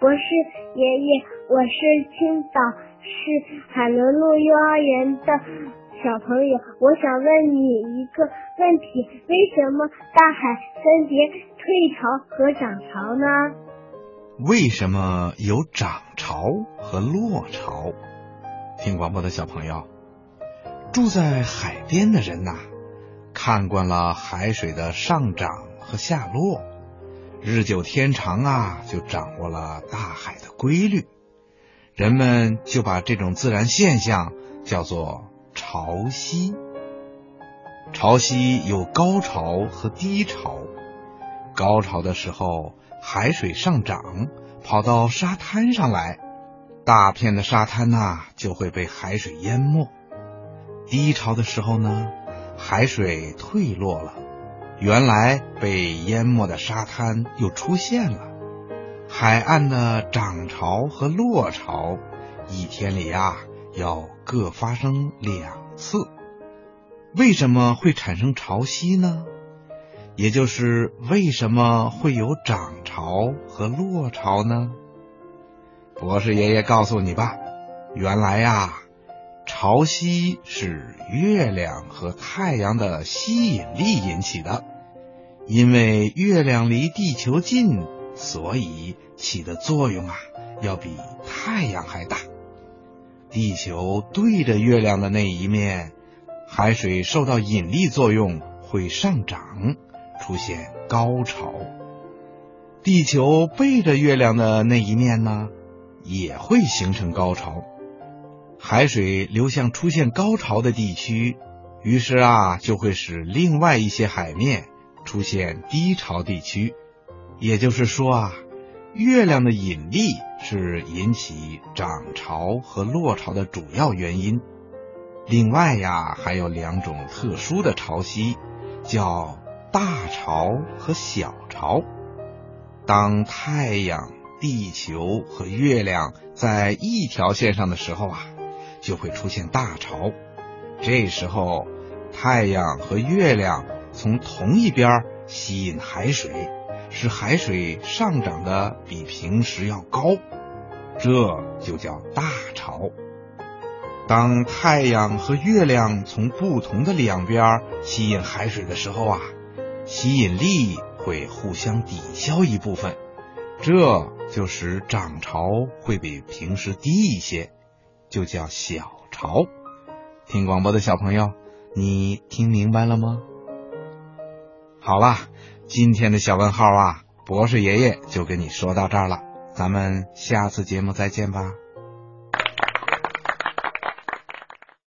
博士爷爷，我是青岛市海伦路幼儿园的小朋友，我想问你一个问题：为什么大海分别退潮和涨潮呢？为什么有涨潮和落潮？听广播的小朋友，住在海边的人呐，看惯了海水的上涨和下落。日久天长啊，就掌握了大海的规律，人们就把这种自然现象叫做潮汐。潮汐有高潮和低潮，高潮的时候，海水上涨，跑到沙滩上来，大片的沙滩呐就会被海水淹没。低潮的时候呢，海水退落了。原来被淹没的沙滩又出现了，海岸的涨潮和落潮，一天里呀要各发生两次。为什么会产生潮汐呢？也就是为什么会有涨潮和落潮呢？博士爷爷告诉你吧，原来呀，潮汐是月亮和太阳的吸引力引起的。因为月亮离地球近，所以起的作用啊，要比太阳还大。地球对着月亮的那一面，海水受到引力作用会上涨，出现高潮。地球背着月亮的那一面呢，也会形成高潮。海水流向出现高潮的地区，于是啊，就会使另外一些海面。出现低潮地区，也就是说啊，月亮的引力是引起涨潮和落潮的主要原因。另外呀，还有两种特殊的潮汐，叫大潮和小潮。当太阳、地球和月亮在一条线上的时候啊，就会出现大潮。这时候，太阳和月亮。从同一边吸引海水，使海水上涨的比平时要高，这就叫大潮。当太阳和月亮从不同的两边吸引海水的时候啊，吸引力会互相抵消一部分，这就使涨潮会比平时低一些，就叫小潮。听广播的小朋友，你听明白了吗？好啦，今天的小问号啊，博士爷爷就跟你说到这儿了，咱们下次节目再见吧。